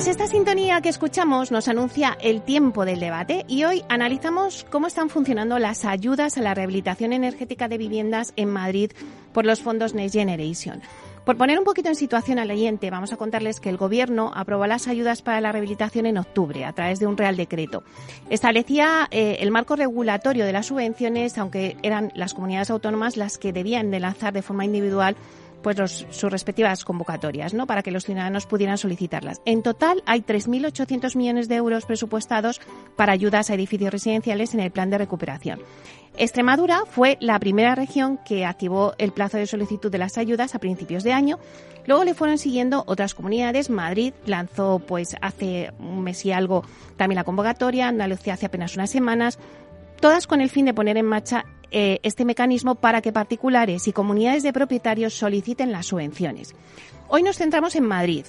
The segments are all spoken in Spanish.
Pues esta sintonía que escuchamos nos anuncia el tiempo del debate y hoy analizamos cómo están funcionando las ayudas a la rehabilitación energética de viviendas en Madrid por los fondos Next Generation. Por poner un poquito en situación al oyente, vamos a contarles que el Gobierno aprobó las ayudas para la rehabilitación en octubre a través de un Real Decreto. Establecía eh, el marco regulatorio de las subvenciones, aunque eran las comunidades autónomas las que debían de lanzar de forma individual pues sus respectivas convocatorias, ¿no? Para que los ciudadanos pudieran solicitarlas. En total hay 3.800 millones de euros presupuestados para ayudas a edificios residenciales en el plan de recuperación. Extremadura fue la primera región que activó el plazo de solicitud de las ayudas a principios de año. Luego le fueron siguiendo otras comunidades. Madrid lanzó, pues, hace un mes y algo también la convocatoria. Andalucía hace apenas unas semanas. Todas con el fin de poner en marcha eh, este mecanismo para que particulares y comunidades de propietarios soliciten las subvenciones. Hoy nos centramos en Madrid.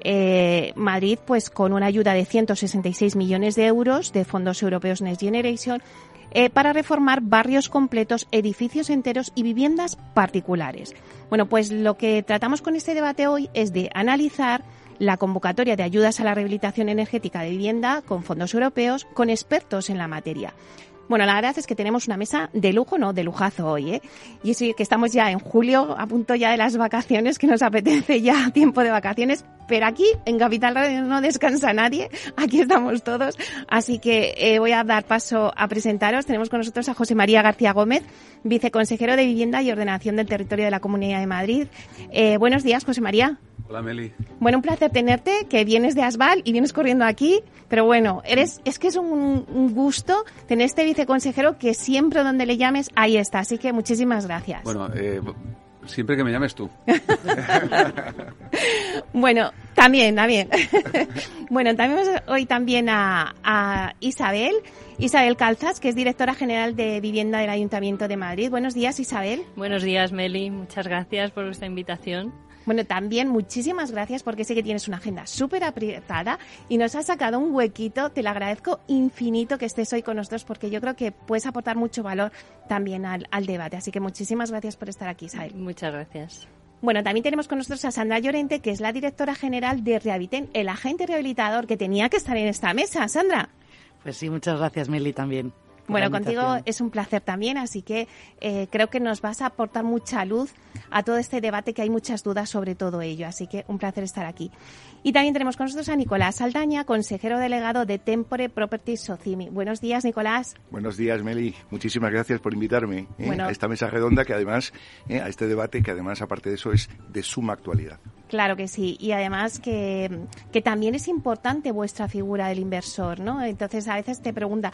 Eh, Madrid, pues con una ayuda de 166 millones de euros de fondos europeos Next Generation eh, para reformar barrios completos, edificios enteros y viviendas particulares. Bueno, pues lo que tratamos con este debate hoy es de analizar la convocatoria de ayudas a la rehabilitación energética de vivienda con fondos europeos con expertos en la materia. Bueno, la verdad es que tenemos una mesa de lujo, no, de lujazo hoy, ¿eh? Y es que estamos ya en julio, a punto ya de las vacaciones, que nos apetece ya tiempo de vacaciones, pero aquí en Capital Radio no descansa nadie, aquí estamos todos, así que eh, voy a dar paso a presentaros. Tenemos con nosotros a José María García Gómez, viceconsejero de Vivienda y Ordenación del Territorio de la Comunidad de Madrid. Eh, buenos días, José María. Hola Meli. Bueno, un placer tenerte, que vienes de Asval y vienes corriendo aquí, pero bueno, eres, es que es un, gusto tener este viceconsejero que siempre donde le llames, ahí está. Así que muchísimas gracias. Bueno, eh, siempre que me llames tú. bueno, también, también. bueno, también hoy también a, a Isabel. Isabel Calzas, que es directora general de Vivienda del Ayuntamiento de Madrid. Buenos días, Isabel. Buenos días, Meli. Muchas gracias por esta invitación. Bueno, también muchísimas gracias porque sé que tienes una agenda súper apretada y nos has sacado un huequito. Te lo agradezco infinito que estés hoy con nosotros porque yo creo que puedes aportar mucho valor también al, debate. Así que muchísimas gracias por estar aquí, Isabel. Muchas gracias. Bueno, también tenemos con nosotros a Sandra Llorente, que es la directora general de Rehabiten, el agente rehabilitador que tenía que estar en esta mesa. Sandra. Pues sí, muchas gracias, Meli, también. Bueno, contigo es un placer también, así que eh, creo que nos vas a aportar mucha luz a todo este debate que hay muchas dudas sobre todo ello, así que un placer estar aquí. Y también tenemos con nosotros a Nicolás Saldaña, consejero delegado de Tempore Properties Socimi. Buenos días, Nicolás. Buenos días, Meli. Muchísimas gracias por invitarme eh, a esta mesa redonda que además, eh, a este debate que además, aparte de eso, es de suma actualidad. Claro que sí, y además que, que también es importante vuestra figura del inversor, ¿no? Entonces a veces te pregunta,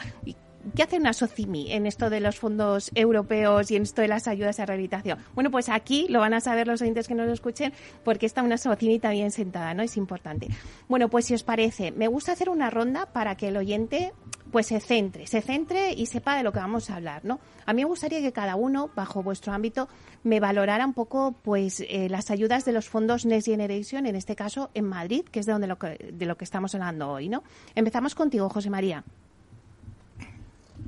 ¿Qué hace una SOCIMI en esto de los fondos europeos y en esto de las ayudas a rehabilitación? Bueno, pues aquí lo van a saber los oyentes que nos lo escuchen porque está una SOCIMI también sentada, ¿no? Es importante. Bueno, pues si os parece, me gusta hacer una ronda para que el oyente pues se centre, se centre y sepa de lo que vamos a hablar, ¿no? A mí me gustaría que cada uno, bajo vuestro ámbito, me valorara un poco, pues, eh, las ayudas de los fondos Next Generation, en este caso en Madrid, que es de donde lo que, de lo que estamos hablando hoy, ¿no? Empezamos contigo, José María.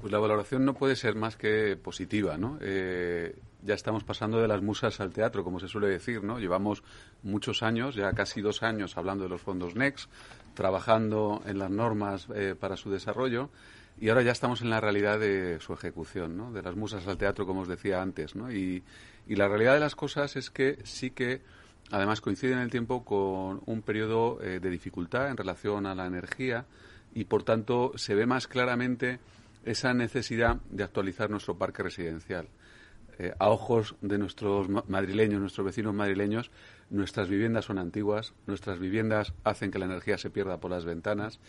Pues la valoración no puede ser más que positiva, ¿no? Eh, ya estamos pasando de las musas al teatro, como se suele decir, ¿no? Llevamos muchos años, ya casi dos años, hablando de los fondos NEX, trabajando en las normas eh, para su desarrollo y ahora ya estamos en la realidad de su ejecución, ¿no? De las musas al teatro, como os decía antes, ¿no? Y, y la realidad de las cosas es que sí que además coincide en el tiempo con un periodo eh, de dificultad en relación a la energía y por tanto se ve más claramente esa necesidad de actualizar nuestro parque residencial. Eh, a ojos de nuestros madrileños, nuestros vecinos madrileños, nuestras viviendas son antiguas, nuestras viviendas hacen que la energía se pierda por las ventanas.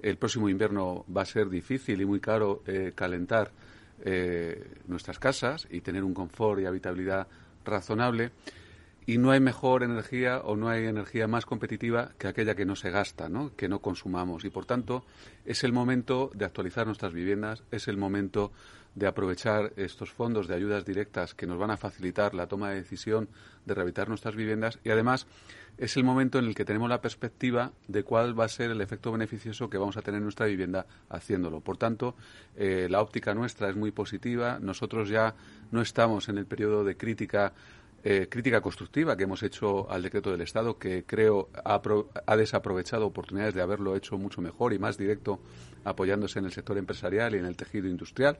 El próximo invierno va a ser difícil y muy caro eh, calentar eh, nuestras casas y tener un confort y habitabilidad razonable. Y no hay mejor energía o no hay energía más competitiva que aquella que no se gasta, ¿no? que no consumamos. Y por tanto, es el momento de actualizar nuestras viviendas, es el momento de aprovechar estos fondos de ayudas directas que nos van a facilitar la toma de decisión de rehabilitar nuestras viviendas y además es el momento en el que tenemos la perspectiva de cuál va a ser el efecto beneficioso que vamos a tener en nuestra vivienda haciéndolo. Por tanto, eh, la óptica nuestra es muy positiva. Nosotros ya no estamos en el periodo de crítica eh, crítica constructiva que hemos hecho al decreto del Estado, que creo ha, desaprovechado oportunidades de haberlo hecho mucho mejor y más directo apoyándose en el sector empresarial y en el tejido industrial,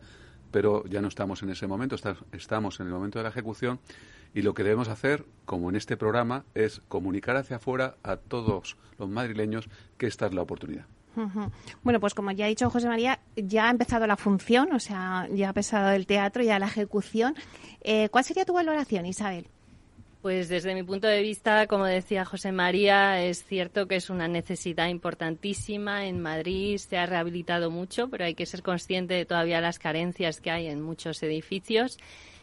pero ya no estamos en ese momento, estamos en el momento de la ejecución y lo que debemos hacer, como en este programa, es comunicar hacia afuera a todos los madrileños que esta es la oportunidad. Bueno, pues como ya ha dicho José María, ya ha empezado la función, o sea, ya ha empezado el teatro, ya la ejecución. Eh, ¿Cuál sería tu valoración, Isabel? Pues desde mi punto de vista, como decía José María, es cierto que es una necesidad importantísima. En Madrid se ha rehabilitado mucho, pero hay que ser consciente de todavía las carencias que hay en muchos edificios.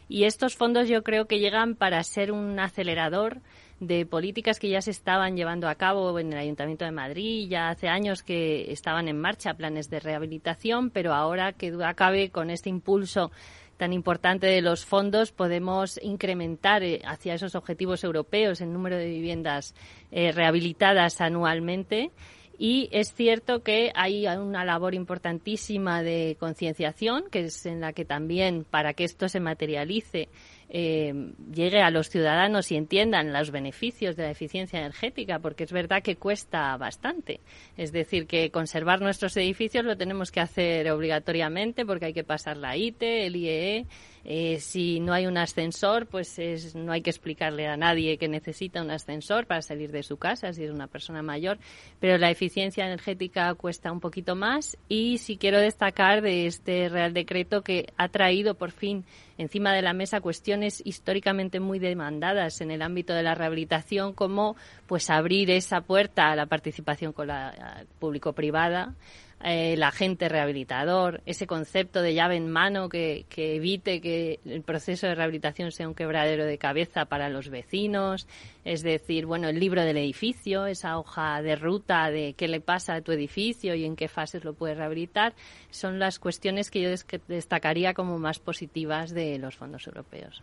Y estos fondos yo creo que llegan para ser un acelerador de políticas que ya se estaban llevando a cabo en el Ayuntamiento de Madrid. Ya hace años que estaban en marcha planes de rehabilitación, pero ahora que acabe con este impulso tan importante de los fondos, podemos incrementar eh, hacia esos objetivos europeos el número de viviendas eh, rehabilitadas anualmente. Y es cierto que hay una labor importantísima de concienciación, que es en la que también, para que esto se materialice, eh, llegue a los ciudadanos y entiendan los beneficios de la eficiencia energética, porque es verdad que cuesta bastante. Es decir, que conservar nuestros edificios lo tenemos que hacer obligatoriamente porque hay que pasar la ITE, el IEE. Eh, si no hay un ascensor, pues es, no hay que explicarle a nadie que necesita un ascensor para salir de su casa si es una persona mayor. Pero la eficiencia energética cuesta un poquito más y si quiero destacar de este Real Decreto que ha traído por fin encima de la mesa cuestiones históricamente muy demandadas en el ámbito de la rehabilitación, como pues abrir esa puerta a la participación con la público-privada, el agente rehabilitador, ese concepto de llave en mano que, evite que el proceso de rehabilitación sea un quebradero de cabeza para los vecinos, es decir, bueno, el libro del edificio, esa hoja de ruta de qué le pasa a tu edificio y en qué fases lo puedes rehabilitar, son las cuestiones que yo destacaría como más positivas de los fondos europeos.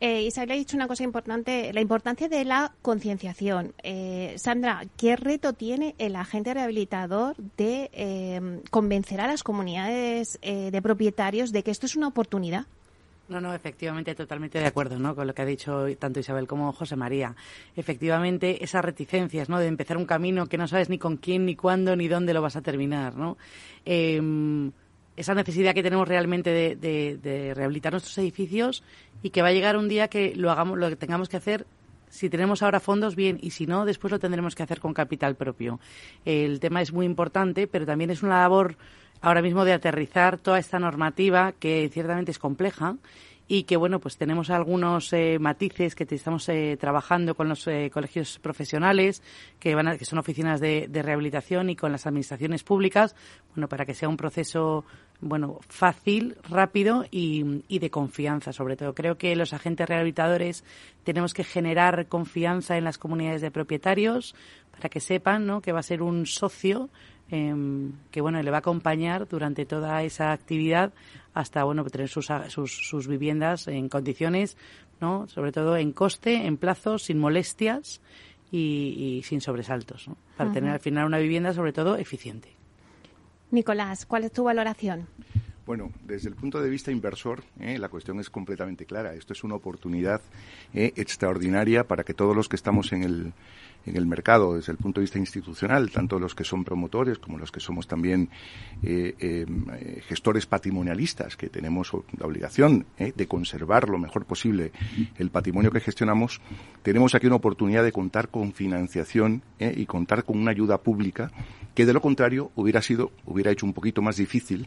Eh, Isabel ha dicho una cosa importante, la importancia de la concienciación. Eh, Sandra, ¿qué reto tiene el agente rehabilitador de eh, convencer a las comunidades eh, de propietarios de que esto es una oportunidad? No, no, efectivamente, totalmente de acuerdo ¿no? con lo que ha dicho tanto Isabel como José María. Efectivamente, esas reticencias ¿no? de empezar un camino que no sabes ni con quién, ni cuándo, ni dónde lo vas a terminar. ¿no? Esa necesidad que tenemos realmente de, rehabilitar nuestros edificios y que va a llegar un día que lo hagamos, lo que tengamos que hacer si tenemos ahora fondos, bien, y si no, después lo tendremos que hacer con capital propio. El tema es muy importante, pero también es una labor ahora mismo de aterrizar toda esta normativa que ciertamente es compleja y que bueno pues tenemos algunos eh, matices que estamos eh, trabajando con los eh, colegios profesionales que van que son oficinas de, rehabilitación y con las administraciones públicas bueno para que sea un proceso bueno fácil rápido y, y de confianza sobre todo creo que los agentes rehabilitadores tenemos que generar confianza en las comunidades de propietarios para que sepan ¿no? que va a ser un socio Em, que bueno le va a acompañar durante toda esa actividad hasta bueno tener sus, sus, viviendas en condiciones no sobre todo en coste en plazos sin molestias y, sin sobresaltos para tener al final una vivienda sobre todo eficiente. Nicolás cuál es tu valoración bueno, desde el punto de vista inversor, eh, la cuestión es completamente clara. Esto es una oportunidad eh, extraordinaria para que todos los que estamos en el, en el mercado desde el punto de vista institucional, tanto los que son promotores como los que somos también eh, eh, gestores patrimonialistas, que tenemos la obligación eh, de conservar lo mejor posible el patrimonio que gestionamos, tenemos aquí una oportunidad de contar con financiación y contar con una ayuda pública que de lo contrario hubiera sido, hubiera hecho un poquito más difícil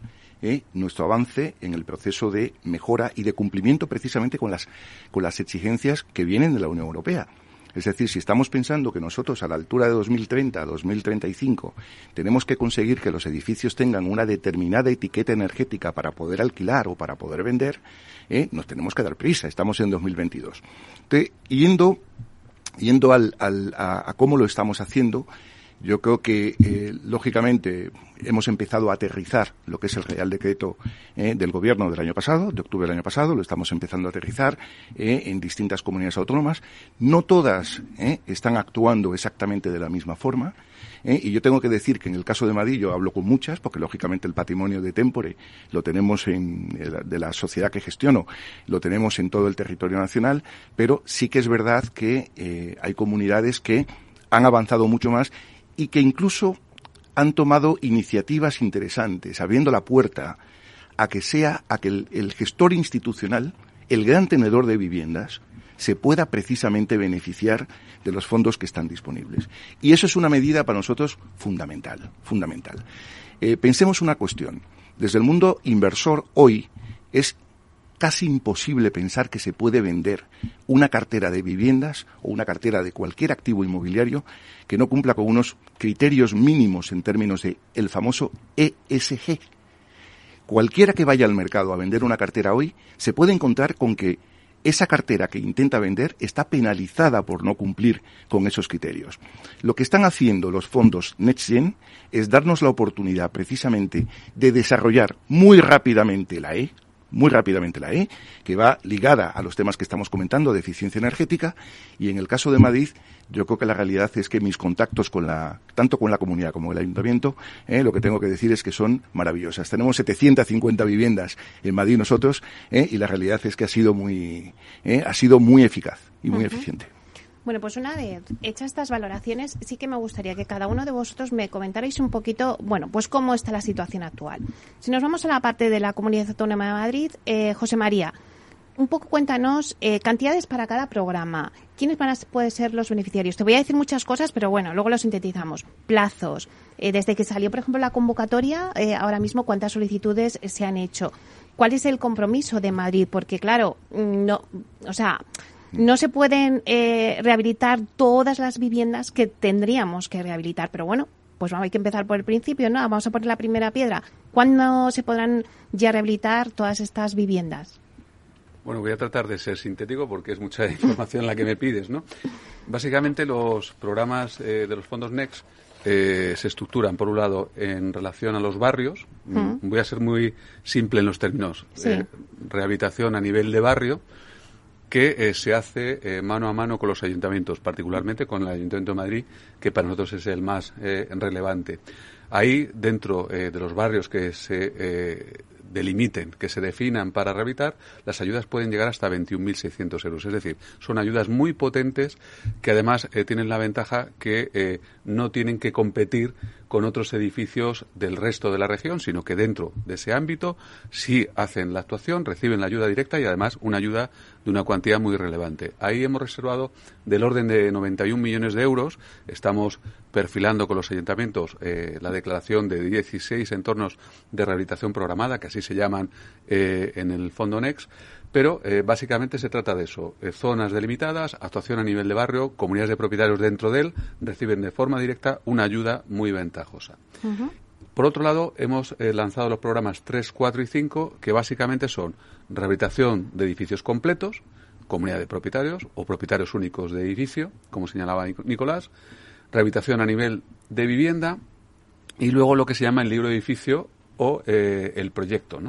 nuestro avance en el proceso de mejora y de cumplimiento precisamente con las, con las exigencias que vienen de la Unión Europea. Es decir, si estamos pensando que nosotros a la altura de 2030, 2035, tenemos que conseguir que los edificios tengan una determinada etiqueta energética para poder alquilar o para poder vender, ¿eh? nos tenemos que dar prisa. Estamos en 2022. Entonces, yendo, yendo al, al, a cómo lo estamos haciendo, yo creo que, eh, lógicamente, hemos empezado a aterrizar lo que es el Real Decreto eh, del Gobierno del año pasado, de octubre del año pasado, lo estamos empezando a aterrizar eh, en distintas comunidades autónomas. No todas están actuando exactamente de la misma forma. y yo tengo que decir que en el caso de Madrid yo hablo con muchas, porque lógicamente el patrimonio de Tempore lo tenemos en, de la sociedad que gestiono, lo tenemos en todo el territorio nacional, pero sí que es verdad que hay comunidades que han avanzado mucho más y que incluso han tomado iniciativas interesantes, abriendo la puerta a que sea, a que el, gestor institucional, el gran tenedor de viviendas, se pueda precisamente beneficiar de los fondos que están disponibles. Y eso es una medida para nosotros fundamental, fundamental. Eh, pensemos una cuestión. Desde el mundo inversor hoy es casi imposible pensar que se puede vender una cartera de viviendas o una cartera de cualquier activo inmobiliario que no cumpla con unos criterios mínimos en términos de el famoso ESG. Cualquiera que vaya al mercado a vender una cartera hoy se puede encontrar con que esa cartera que intenta vender está penalizada por no cumplir con esos criterios. Lo que están haciendo los fondos NextGen es darnos la oportunidad precisamente de desarrollar muy rápidamente la E, muy rápidamente la E, que va ligada a los temas que estamos comentando de eficiencia energética y en el caso de Madrid yo creo que la realidad es que mis contactos con la tanto con la comunidad como el ayuntamiento eh, lo que tengo que decir es que son maravillosas. Tenemos 750 viviendas en Madrid nosotros eh, y la realidad es que ha sido muy eh, ha sido muy eficaz y muy eficiente. Bueno, pues una vez hechas estas valoraciones, sí que me gustaría que cada uno de vosotros me comentarais un poquito, bueno, pues cómo está la situación actual. Si nos vamos a la parte de la Comunidad Autónoma de Madrid, eh, José María, un poco cuéntanos eh, cantidades para cada programa. ¿Quiénes van a pueden ser los beneficiarios? Te voy a decir muchas cosas, pero bueno, luego lo sintetizamos. Plazos. Eh, desde que salió, por ejemplo, la convocatoria, ahora mismo, ¿cuántas solicitudes se han hecho? ¿Cuál es el compromiso de Madrid? Porque, claro, mm, no, o sea, no se pueden eh, rehabilitar todas las viviendas que tendríamos que rehabilitar, pero bueno, pues hay que empezar por el principio, ¿no? Vamos a poner la primera piedra. ¿Cuándo se podrán ya rehabilitar todas estas viviendas? Bueno, voy a tratar de ser sintético porque es mucha información la que me pides, ¿no? Básicamente los programas eh, de los fondos NEXT eh, se estructuran, por un lado, en relación a los barrios. Mm. Voy a ser muy simple en los términos. rehabilitación a nivel de barrio, que eh, se hace eh, mano a mano con los ayuntamientos, particularmente con el Ayuntamiento de Madrid, que para nosotros es el más eh, relevante. Ahí, dentro de los barrios que se delimiten, que se definan para rehabilitar, las ayudas pueden llegar hasta 21.600 euros. Es decir, son ayudas muy potentes que además tienen la ventaja que no tienen que competir con otros edificios del resto de la región, sino que dentro de ese ámbito sí hacen la actuación, reciben la ayuda directa y además una ayuda de una cuantía muy relevante. Ahí hemos reservado del orden de 91 millones de euros. Estamos perfilando con los ayuntamientos eh, la declaración de 16 entornos de rehabilitación programada, que así se llaman eh, en el Fondo NEX, pero eh, básicamente se trata de eso. Zonas delimitadas, actuación a nivel de barrio, comunidades de propietarios dentro de él reciben de forma directa una ayuda muy ventajosa. Por otro lado, hemos eh, lanzado los programas 3, 4 y 5, que básicamente son rehabilitación de edificios completos, comunidad de propietarios o propietarios únicos de edificio, como señalaba Nicolás, rehabilitación a nivel de vivienda y luego lo que se llama el libro de edificio o eh, el proyecto.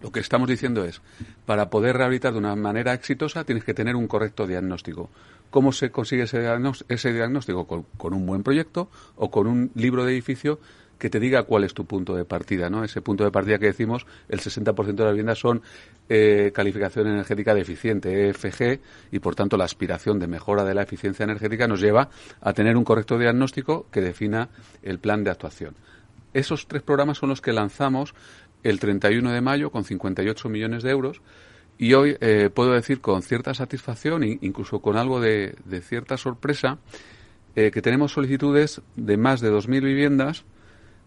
Lo que estamos diciendo es, para poder rehabilitar de una manera exitosa tienes que tener un correcto diagnóstico. ¿Cómo se consigue ese, diagnóstico? Con, un buen proyecto o con un libro de edificio que te diga cuál es tu punto de partida, ¿no? Ese punto de partida que decimos, el 60% de las viviendas son eh, calificación energética deficiente, EFG, y por tanto la aspiración de mejora de la eficiencia energética nos lleva a tener un correcto diagnóstico que defina el plan de actuación. Esos tres programas son los que lanzamos el 31 de mayo con 58 millones de euros y hoy eh, puedo decir con cierta satisfacción e incluso con algo de, cierta sorpresa eh, que tenemos solicitudes de más de 2.000 viviendas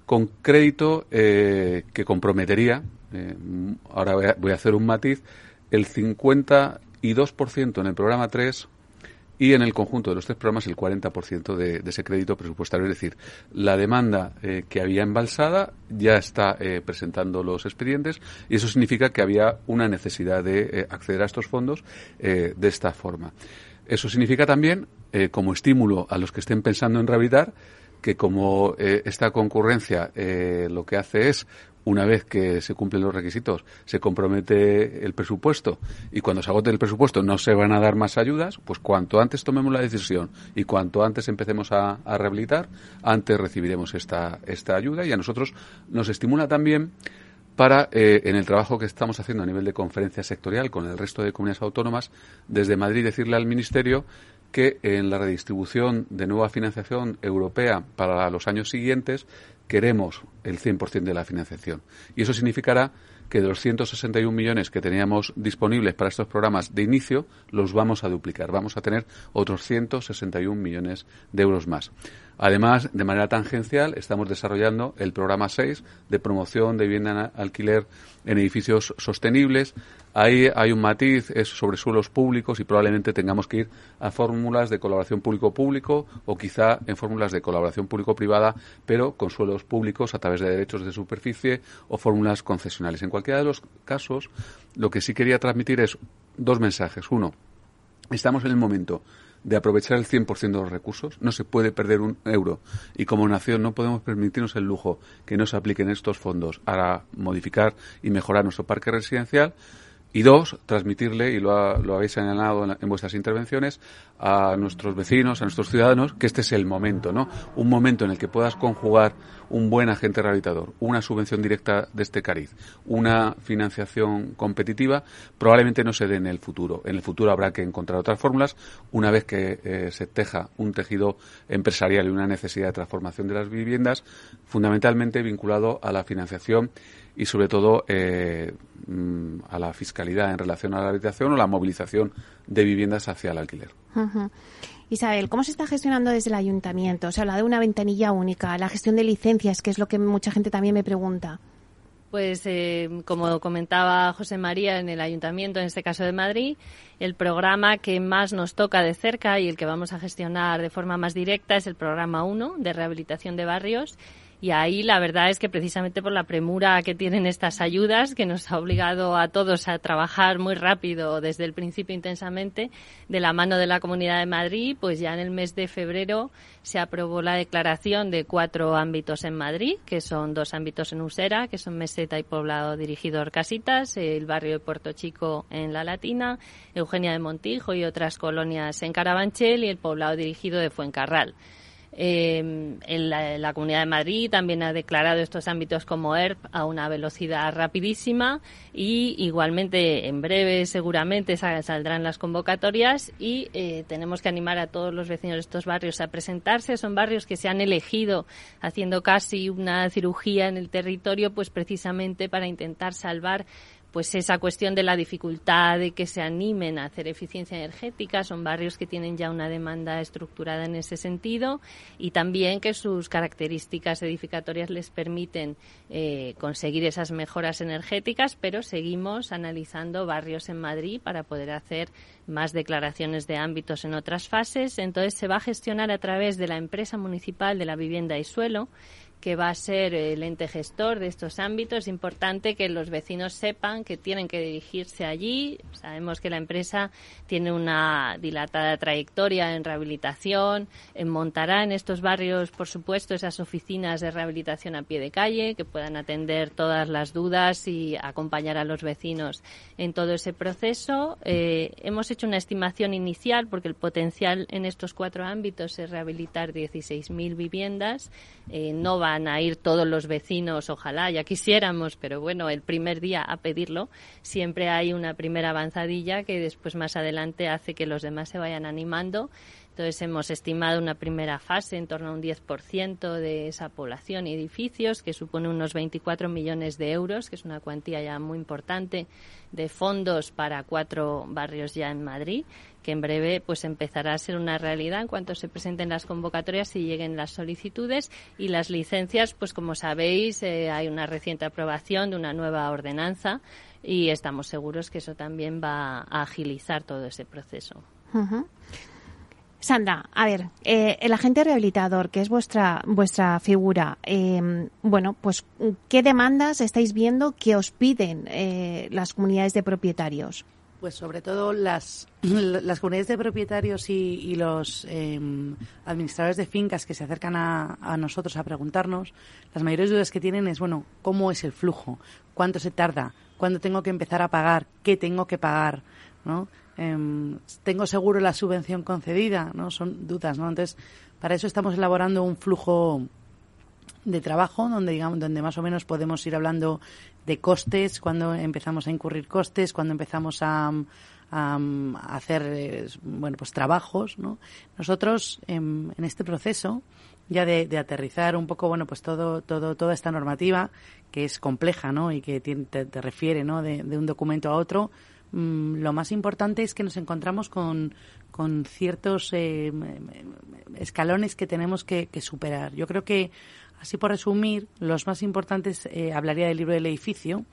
con crédito eh, que comprometería, ahora voy a, voy a, hacer un matiz, el 52% en el programa 3 y en el conjunto de los tres programas el 40% de, de ese crédito presupuestario. Es decir, la demanda eh, que había embalsada ya está eh, presentando los expedientes y eso significa que había una necesidad de eh, acceder a estos fondos de esta forma. Eso significa también, como estímulo a los que estén pensando en rehabilitar, que como esta concurrencia lo que hace es una vez que se cumplen los requisitos, se compromete el presupuesto y cuando se agote el presupuesto no se van a dar más ayudas, pues cuanto antes tomemos la decisión y cuanto antes empecemos a, rehabilitar, antes recibiremos esta, esta ayuda y a nosotros nos estimula también para, eh, en el trabajo que estamos haciendo a nivel de conferencia sectorial con el resto de comunidades autónomas, desde Madrid decirle al Ministerio que en la redistribución de nueva financiación europea para los años siguientes queremos el 100% de la financiación. Y eso significará que de los 161 millones que teníamos disponibles para estos programas de inicio, los vamos a duplicar. Vamos a tener otros 161 millones de euros más. Además, de manera tangencial, estamos desarrollando el programa 6 de promoción de vivienda en alquiler en edificios sostenibles. Ahí hay un matiz, es sobre suelos públicos y probablemente tengamos que ir a fórmulas de colaboración público-público o quizá en fórmulas de colaboración público-privada, pero con suelos públicos a través de derechos de superficie o fórmulas concesionales. En cualquiera de los casos, lo que sí quería transmitir es dos mensajes. Uno, estamos en el momento de aprovechar el 100% de los recursos. No se puede perder un euro. Y como nación no podemos permitirnos el lujo que no se apliquen estos fondos a modificar y mejorar nuestro parque residencial. Y dos, transmitirle, y lo, lo habéis señalado en, vuestras intervenciones, a nuestros vecinos, a nuestros ciudadanos, que este es el momento, ¿no? Un momento en el que puedas conjugar un buen agente rehabilitador, una subvención directa de este cariz, una financiación competitiva, probablemente no se dé en el futuro. En el futuro habrá que encontrar otras fórmulas una vez que eh, se teja un tejido empresarial y una necesidad de transformación de las viviendas, fundamentalmente vinculado a la financiación y sobre todo eh, mm, a la fiscalidad en relación a la habitación o la movilización de viviendas hacia el alquiler. Isabel, ¿cómo se está gestionando desde el ayuntamiento? Se habla de una ventanilla única, la gestión de licencias, que es lo que mucha gente también me pregunta. Pues eh, como comentaba José María en el ayuntamiento, en este caso de Madrid, el programa que más nos toca de cerca y el que vamos a gestionar de forma más directa es el programa 1 de rehabilitación de barrios y ahí la verdad es que precisamente por la premura que tienen estas ayudas, que nos ha obligado a todos a trabajar muy rápido desde el principio intensamente, de la mano de la Comunidad de Madrid, pues ya en el mes de febrero se aprobó la declaración de cuatro ámbitos en Madrid, que son dos ámbitos en Usera, que son Meseta y Poblado dirigido a Casitas, el barrio de Puerto Chico en La Latina, Eugenia de Montijo y otras colonias en Carabanchel y el poblado dirigido de Fuencarral. Eh, en, la, Comunidad de Madrid también ha declarado estos ámbitos como ERP a una velocidad rapidísima y igualmente en breve seguramente saldrán las convocatorias y eh, tenemos que animar a todos los vecinos de estos barrios a presentarse. Son barrios que se han elegido haciendo casi una cirugía en el territorio pues precisamente para intentar salvar pues esa cuestión de la dificultad de que se animen a hacer eficiencia energética. Son barrios que tienen ya una demanda estructurada en ese sentido y también que sus características edificatorias les permiten eh, conseguir esas mejoras energéticas, pero seguimos analizando barrios en Madrid para poder hacer más declaraciones de ámbitos en otras fases. Entonces se va a gestionar a través de la empresa municipal de la vivienda y suelo que va a ser el ente gestor de estos ámbitos. Es importante que los vecinos sepan que tienen que dirigirse allí. Sabemos que la empresa tiene una dilatada trayectoria en rehabilitación, en montará en estos barrios, por supuesto, esas oficinas de rehabilitación a pie de calle que puedan atender todas las dudas y acompañar a los vecinos en todo ese proceso. Eh, hemos hecho una estimación inicial porque el potencial en estos cuatro ámbitos es rehabilitar 16.000 viviendas. Eh, no va a ir todos los vecinos, ojalá, ya quisiéramos, pero bueno, el primer día a pedirlo, siempre hay una primera avanzadilla que después más adelante hace que los demás se vayan animando. Entonces hemos estimado una primera fase en torno a un 10% de esa población y edificios, que supone unos 24 millones de euros, que es una cuantía ya muy importante de fondos para cuatro barrios ya en Madrid que en breve pues empezará a ser una realidad en cuanto se presenten las convocatorias y lleguen las solicitudes y las licencias, pues como sabéis, eh, hay una reciente aprobación de una nueva ordenanza y estamos seguros que eso también va a agilizar todo ese proceso. Sandra, a ver, eh, el agente rehabilitador, que es vuestra vuestra figura, eh, bueno, pues ¿qué demandas estáis viendo que os piden eh, las comunidades de propietarios? Pues sobre todo las, las comunidades de propietarios y, los em, administradores de fincas que se acercan a, a, nosotros a preguntarnos, las mayores dudas que tienen es, bueno, ¿cómo es el flujo? ¿Cuánto se tarda? ¿Cuándo tengo que empezar a pagar? ¿Qué tengo que pagar? ¿no? Em, ¿Tengo seguro la subvención concedida? ¿no? Son dudas, ¿no? Entonces, para eso estamos elaborando un flujo de trabajo donde digamos donde más o menos podemos ir hablando de costes cuando empezamos a incurrir costes cuando empezamos a, hacer eh, bueno pues trabajos ¿no? nosotros en, este proceso ya de, aterrizar un poco bueno pues todo todo toda esta normativa que es compleja no y que te, refiere no de, un documento a otro Mm, lo más importante es que nos encontramos con, con ciertos eh, escalones que tenemos que, superar. Yo creo que, así por resumir, los más importantes eh, hablaría del libro del edificio,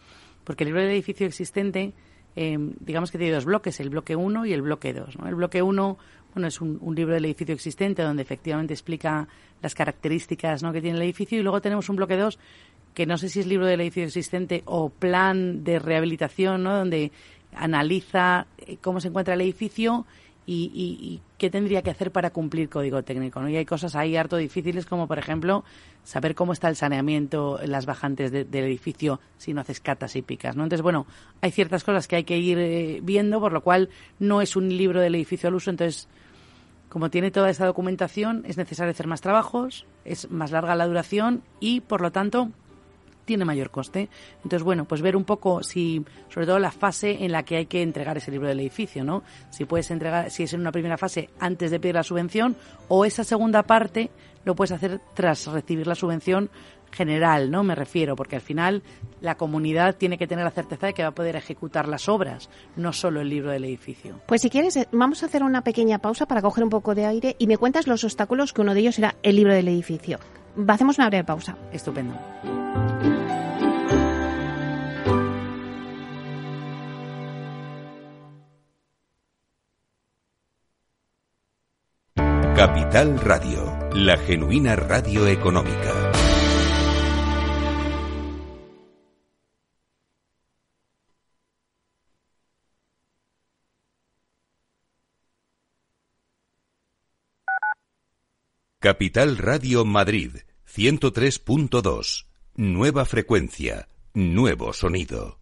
porque el libro del edificio existente, eh, digamos que tiene dos bloques, el bloque 1 y el bloque 2. El bloque 1 bueno, es un, un, libro del edificio existente donde efectivamente explica las características ¿no? que tiene el edificio y luego tenemos un bloque 2 que no sé si es libro del edificio existente o plan de rehabilitación, ¿no? donde analiza eh, cómo se encuentra el edificio y, qué tendría que hacer para cumplir código técnico. Y hay cosas ahí harto difíciles como, por ejemplo, saber cómo está el saneamiento en las bajantes del edificio si no haces catas hípicas. ¿no? Entonces, bueno, hay ciertas cosas que hay que ir eh, viendo, por lo cual no es un libro del edificio al uso. Entonces, como tiene toda esa documentación, es necesario hacer más trabajos, es más larga la duración y, por lo tanto, tiene mayor coste. Entonces, bueno, pues ver un poco si, sobre todo la fase en la que hay que entregar ese libro del edificio, ¿no? Si puedes entregar, si es en una primera fase antes de pedir la subvención o esa segunda parte lo puedes hacer tras recibir la subvención general, ¿no? Me refiero, porque al final la comunidad tiene que tener la certeza de que va a poder ejecutar las obras, no solo el libro del edificio. Pues si quieres, eh, vamos a hacer una pequeña pausa para coger un poco de aire y me cuentas los obstáculos que uno de ellos era el libro del edificio. Hacemos una breve pausa. Estupendo. Capital Radio, la genuina radio económica. Capital Radio Madrid, 103.2. Nueva frecuencia, nuevo sonido.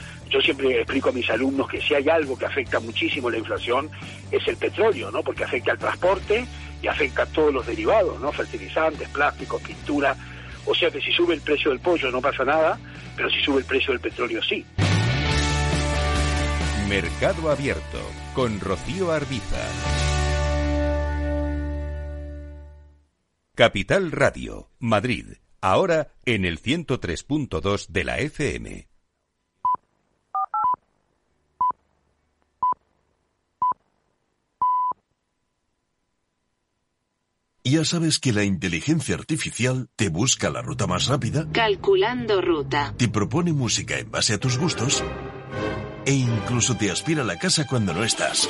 yo siempre explico a mis alumnos que si hay algo que afecta muchísimo la inflación es el petróleo, ¿no? Porque afecta al transporte y afecta a todos los derivados, ¿no? Fertilizantes, plásticos, pintura. O sea que si sube el precio del pollo no pasa nada, pero si sube el precio del petróleo sí. Mercado Abierto con Rocío Arbiza. Capital Radio, Madrid. Ahora en el 103.2 de la FM. Ya sabes que la inteligencia artificial te busca la ruta más rápida, Calculando ruta. te propone música en base a tus gustos e incluso te aspira a la casa cuando no estás.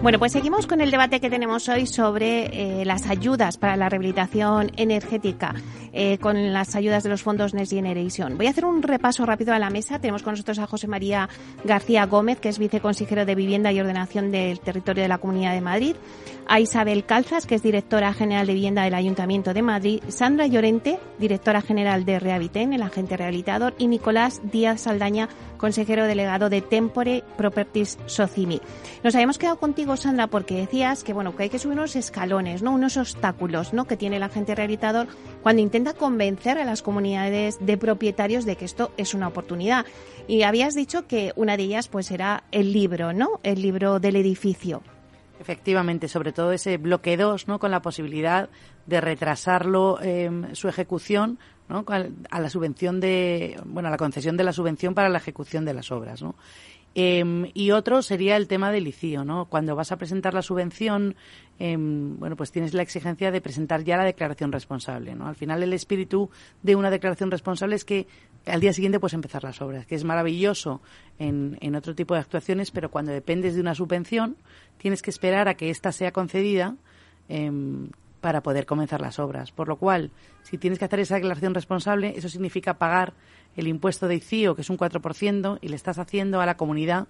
Bueno, pues seguimos con el debate que tenemos hoy sobre eh, las ayudas para la rehabilitación energética, eh, con las ayudas de los fondos Next Generation. Voy a hacer un repaso rápido a la mesa. Tenemos con nosotros a José María García Gómez, que es viceconsejero de Vivienda y Ordenación del Territorio de la Comunidad de Madrid, a Isabel Calzas, que es directora general de Vivienda del Ayuntamiento de Madrid, Sandra Llorente, directora general de Rehabiten, el agente rehabilitador, y Nicolás Díaz Saldaña, consejero delegado de Tempore Properties Socimi. Nos habíamos quedado contigo, Sandra, porque decías que bueno que hay que subir unos escalones, no unos obstáculos, ¿no? que tiene el agente rehabilitador cuando intenta convencer a las comunidades de propietarios de que esto es una oportunidad. Y habías dicho que una de ellas pues era el libro, ¿no? El libro del edificio. Efectivamente, sobre todo ese bloque 2, ¿no? Con la posibilidad de retrasarlo eh, su ejecución, ¿no? A la subvención de, bueno, a la concesión de la subvención para la ejecución de las obras, ¿no? Eh, y otro sería el tema del ICIO, ¿no? Cuando vas a presentar la subvención, eh, bueno, pues tienes la exigencia de presentar ya la declaración responsable, ¿no? Al final el espíritu de una declaración responsable es que al día siguiente puedes empezar las obras, que es maravilloso en, en otro tipo de actuaciones, pero cuando dependes de una subvención, tienes que esperar a que ésta sea concedida eh, para poder comenzar las obras. Por lo cual, si tienes que hacer esa declaración responsable, eso significa pagar el impuesto de ICIO, que es un 4%, y le estás haciendo a la comunidad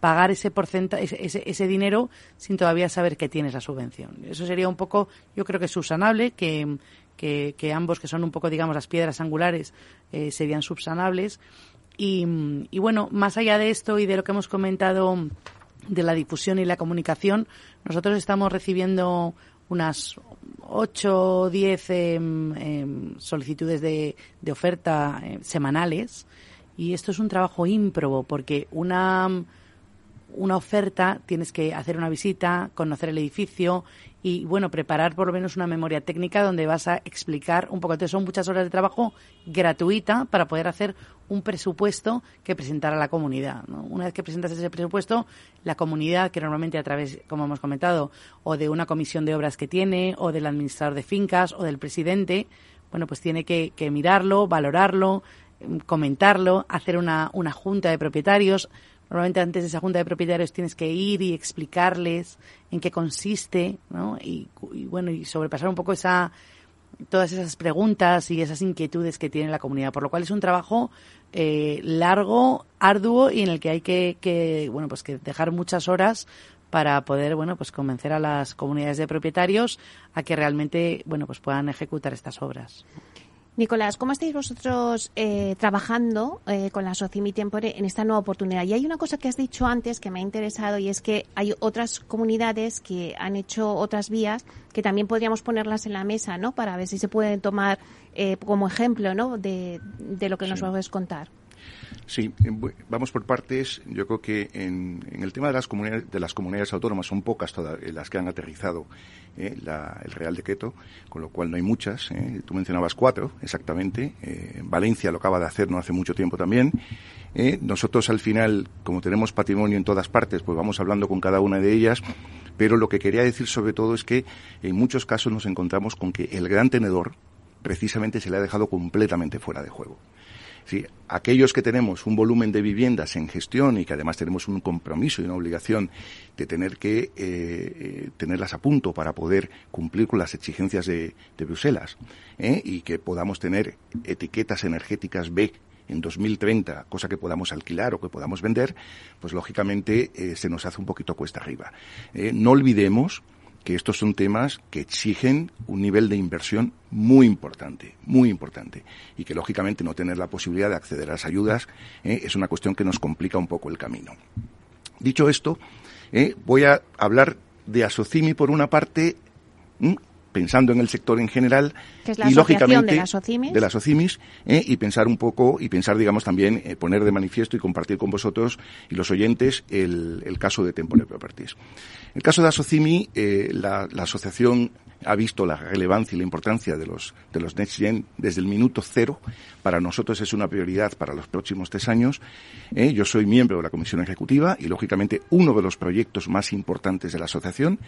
pagar ese, porcenta, ese, ese, dinero sin todavía saber que tienes la subvención. Eso sería un poco, yo creo que subsanable, que, que, que ambos, que son un poco, digamos, las piedras angulares, eh, serían subsanables. Y bueno, más allá de esto y de lo que hemos comentado de la difusión y la comunicación, nosotros estamos recibiendo unas 8 o 10 eh, eh, solicitudes de, de oferta eh, semanales. Y esto es un trabajo ímprobo porque una una oferta tienes que hacer una visita, conocer el edificio y, bueno, preparar por lo menos una memoria técnica donde vas a explicar un poco. Entonces, son muchas horas de trabajo gratuita para poder hacer un presupuesto que presentar a la comunidad. Una vez que presentas ese presupuesto, la comunidad, que normalmente a través, como hemos comentado, o de una comisión de obras que tiene, o del administrador de fincas, o del presidente, bueno, pues tiene que, que mirarlo, valorarlo, comentarlo, hacer una, una junta de propietarios, Normalmente antes de esa junta de propietarios tienes que ir y explicarles en qué consiste, ¿no? Y, y, bueno, y sobrepasar un poco esa todas esas preguntas y esas inquietudes que tiene la comunidad, por lo cual es un trabajo eh, largo, arduo y en el que hay que, que bueno, pues que dejar muchas horas para poder, bueno, pues convencer a las comunidades de propietarios a que realmente, bueno, pues puedan ejecutar estas obras. Nicolás, ¿cómo estáis vosotros eh, trabajando eh, con la Socimi Tempore en esta nueva oportunidad? Y hay una cosa que has dicho antes que me ha interesado y es que hay otras comunidades que han hecho otras vías que también podríamos ponerlas en la mesa, ¿no? Para ver si se pueden tomar eh, como ejemplo, ¿no? De, de lo que nos vas a contar. Sí, vamos por partes. Yo creo que en, en, el tema de las comunidades, de las comunidades autónomas son pocas todas las que han aterrizado eh, la, el Real Decreto, con lo cual no hay muchas. Eh. Tú mencionabas cuatro, exactamente. Eh, Valencia lo acaba de hacer no hace mucho tiempo también. Nosotros al final, como tenemos patrimonio en todas partes, pues vamos hablando con cada una de ellas. Pero lo que quería decir sobre todo es que en muchos casos nos encontramos con que el gran tenedor precisamente se le ha dejado completamente fuera de juego. Sí, aquellos que tenemos un volumen de viviendas en gestión y que además tenemos un compromiso y una obligación de tener que eh, tenerlas a punto para poder cumplir con las exigencias de, de Bruselas ¿eh? y que podamos tener etiquetas energéticas B en 2030, cosa que podamos alquilar o que podamos vender, pues lógicamente eh, se nos hace un poquito cuesta arriba. Eh, no olvidemos que estos son temas que exigen un nivel de inversión muy importante, muy importante, y que lógicamente no tener la posibilidad de acceder a las ayudas eh, es una cuestión que nos complica un poco el camino. Dicho esto, eh, voy a hablar de Asocimi, por una parte, pensando en el sector en general y lógicamente de las OCIMIS, de las OCIMIS ¿eh? y pensar un poco y pensar digamos también eh, poner de manifiesto y compartir con vosotros y los oyentes el, el caso de Tempore Properties. El caso de Asocimi, eh, la, la, asociación ha visto la relevancia y la importancia de los de los Next Gen desde el minuto cero. Para nosotros es una prioridad para los próximos tres años. ¿eh? Yo soy miembro de la comisión ejecutiva y lógicamente uno de los proyectos más importantes de la asociación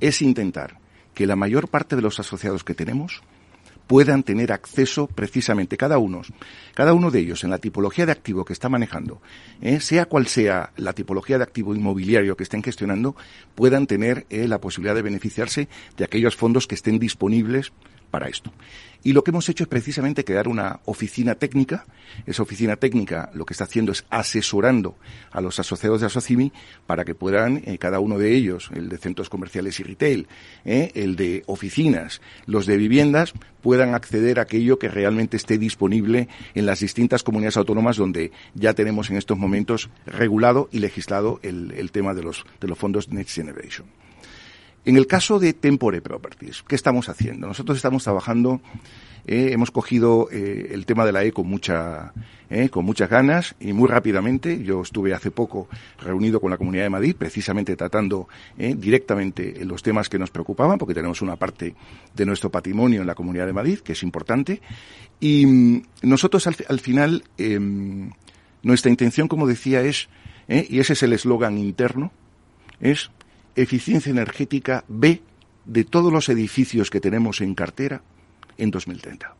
es intentar que la mayor parte de los asociados que tenemos puedan tener acceso precisamente cada uno, cada uno de ellos en la tipología de activo que está manejando, ¿eh? sea cual sea la tipología de activo inmobiliario que estén gestionando, puedan tener eh, la posibilidad de beneficiarse de aquellos fondos que estén disponibles para esto. Y lo que hemos hecho es precisamente crear una oficina técnica. Esa oficina técnica lo que está haciendo es asesorando a los asociados de Asocimi para que puedan, eh, cada uno de ellos, el de centros comerciales y retail, eh, el de oficinas, los de viviendas, puedan acceder a aquello que realmente esté disponible en las distintas comunidades autónomas donde ya tenemos en estos momentos regulado y legislado el, el tema de los, de los fondos Next Generation. En el caso de Tempore Properties, ¿qué estamos haciendo? Nosotros estamos trabajando, eh, hemos cogido eh, el tema de la E con mucha, eh, con muchas ganas y muy rápidamente. Yo estuve hace poco reunido con la Comunidad de Madrid, precisamente tratando directamente los temas que nos preocupaban, porque tenemos una parte de nuestro patrimonio en la Comunidad de Madrid que es importante. Y mm, nosotros al, al final, em, nuestra intención, como decía, es, y ese es el eslogan interno, es eficiencia energética B de todos los edificios que tenemos en cartera en 2030.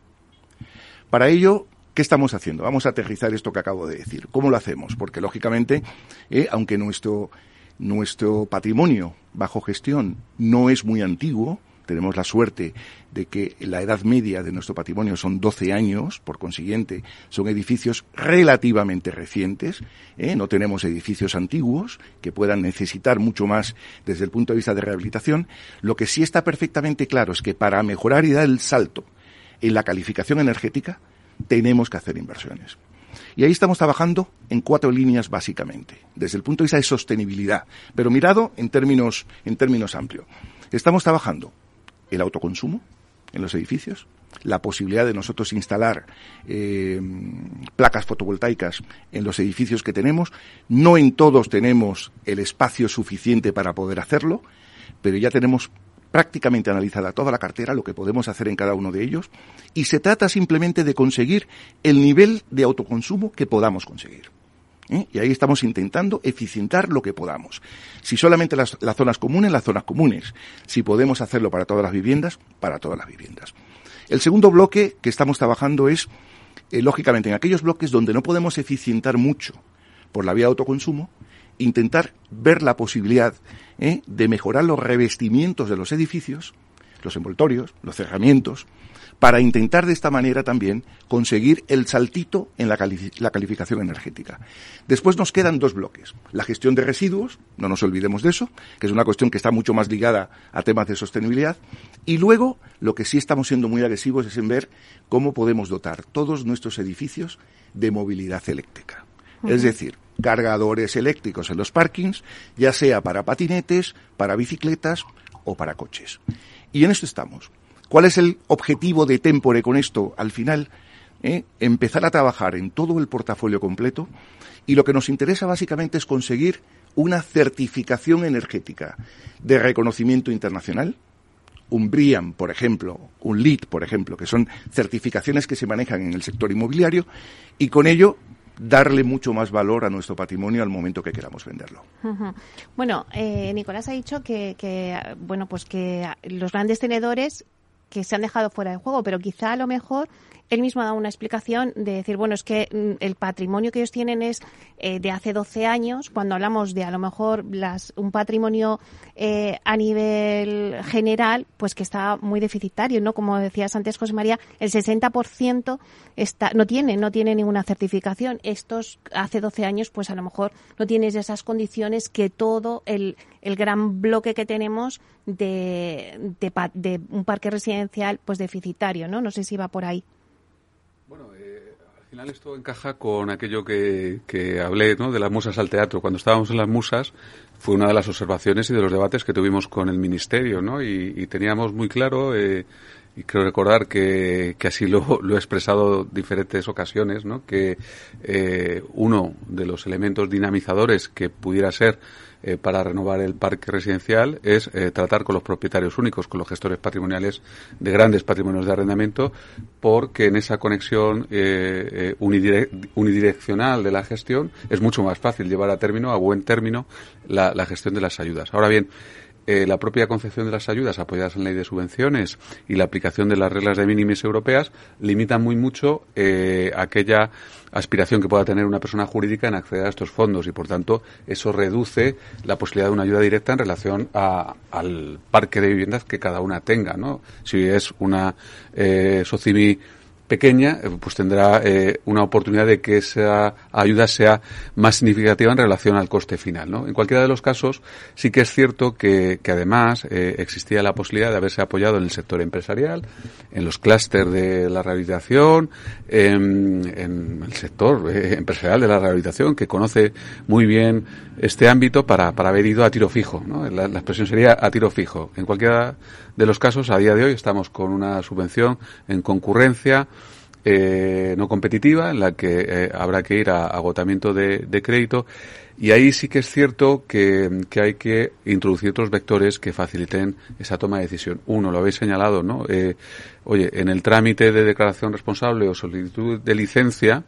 Para ello, ¿qué estamos haciendo? Vamos a aterrizar esto que acabo de decir. ¿Cómo lo hacemos? Porque, lógicamente, eh, aunque nuestro, nuestro patrimonio bajo gestión no es muy antiguo, tenemos la suerte de que la edad media de nuestro patrimonio son 12 años, por consiguiente, son edificios relativamente recientes, ¿eh? no tenemos edificios antiguos que puedan necesitar mucho más desde el punto de vista de rehabilitación. Lo que sí está perfectamente claro es que para mejorar y dar el salto en la calificación energética, tenemos que hacer inversiones. Y ahí estamos trabajando en cuatro líneas básicamente, desde el punto de vista de sostenibilidad, pero mirado en términos, en términos amplios. Estamos trabajando el autoconsumo en los edificios, la posibilidad de nosotros instalar eh, placas fotovoltaicas en los edificios que tenemos. No en todos tenemos el espacio suficiente para poder hacerlo, pero ya tenemos prácticamente analizada toda la cartera, lo que podemos hacer en cada uno de ellos, y se trata simplemente de conseguir el nivel de autoconsumo que podamos conseguir. ¿Eh? Y ahí estamos intentando eficientar lo que podamos. Si solamente las, zonas comunes, las zonas comunes. Si podemos hacerlo para todas las viviendas, para todas las viviendas. El segundo bloque que estamos trabajando es, eh, lógicamente, en aquellos bloques donde no podemos eficientar mucho por la vía de autoconsumo, intentar ver la posibilidad ¿eh? de mejorar los revestimientos de los edificios, los envoltorios, los cerramientos, para intentar de esta manera también conseguir el saltito en la, calificación energética. Después nos quedan dos bloques. La gestión de residuos, no nos olvidemos de eso, que es una cuestión que está mucho más ligada a temas de sostenibilidad. Y luego, lo que sí estamos siendo muy agresivos es en ver cómo podemos dotar todos nuestros edificios de movilidad eléctrica. Es decir, cargadores eléctricos en los parkings, ya sea para patinetes, para bicicletas o para coches. Y en esto estamos. ¿Cuál es el objetivo de Tempore con esto? Al final, ¿eh? empezar a trabajar en todo el portafolio completo y lo que nos interesa básicamente es conseguir una certificación energética de reconocimiento internacional, un BRIAM, por ejemplo, un LEED, por ejemplo, que son certificaciones que se manejan en el sector inmobiliario, y con ello darle mucho más valor a nuestro patrimonio al momento que queramos venderlo. Bueno, eh, Nicolás ha dicho que, que, bueno, pues que los grandes tenedores que se han dejado fuera de juego, pero quizá a lo mejor él mismo ha dado una explicación de decir, bueno, es que mm, el patrimonio que ellos tienen es eh, de hace 12 años, cuando hablamos de a lo mejor las, un patrimonio eh, a nivel general, pues que está muy deficitario, ¿no? Como decías antes, José María, el 60% está, no tiene, no tiene ninguna certificación. Estos hace 12 años, pues a lo mejor no tienes esas condiciones que todo el, el gran bloque que tenemos de, de, de un parque residencial, pues deficitario, ¿no? No sé si va por ahí. Bueno, eh, al final esto encaja con aquello que, que hablé ¿no? de las musas al teatro. Cuando estábamos en las musas, fue una de las observaciones y de los debates que tuvimos con el Ministerio, ¿no? Y, teníamos muy claro, eh, y creo recordar que, que así lo, lo, he expresado en diferentes ocasiones, ¿no? Que eh, uno de los elementos dinamizadores que pudiera ser eh, para renovar el parque residencial es eh, tratar con los propietarios únicos, con los gestores patrimoniales de grandes patrimonios de arrendamiento, porque en esa conexión eh, unidireccional de la gestión es mucho más fácil llevar a término, a buen término, la, la gestión de las ayudas. Ahora bien, eh, la propia concepción de las ayudas apoyadas en la ley de subvenciones y la aplicación de las reglas de mínimis europeas limitan muy mucho eh, aquella aspiración que pueda tener una persona jurídica en acceder a estos fondos y, por tanto, eso reduce la posibilidad de una ayuda directa en relación al parque de viviendas que cada una tenga, ¿no? Si es una eh, SOCIMI pequeña, eh, pues tendrá eh, una oportunidad de que esa ayuda sea más significativa en relación al coste final. ¿no? En cualquiera de los casos, sí que es cierto que, que además eh, existía la posibilidad de haberse apoyado en el sector empresarial, en los clústeres de la rehabilitación, en, en el sector empresarial de la rehabilitación, que conoce muy bien este ámbito para, para haber ido a tiro fijo. ¿no? La, la expresión sería a tiro fijo. En cualquiera de los casos, a día de hoy estamos con una subvención en concurrencia eh, no competitiva, en la que eh, habrá que ir a agotamiento de, crédito. Y ahí sí que es cierto que, hay que introducir otros vectores que faciliten esa toma de decisión. Uno, lo habéis señalado, ¿no? Eh, oye, en el trámite de declaración responsable o solicitud de licencia,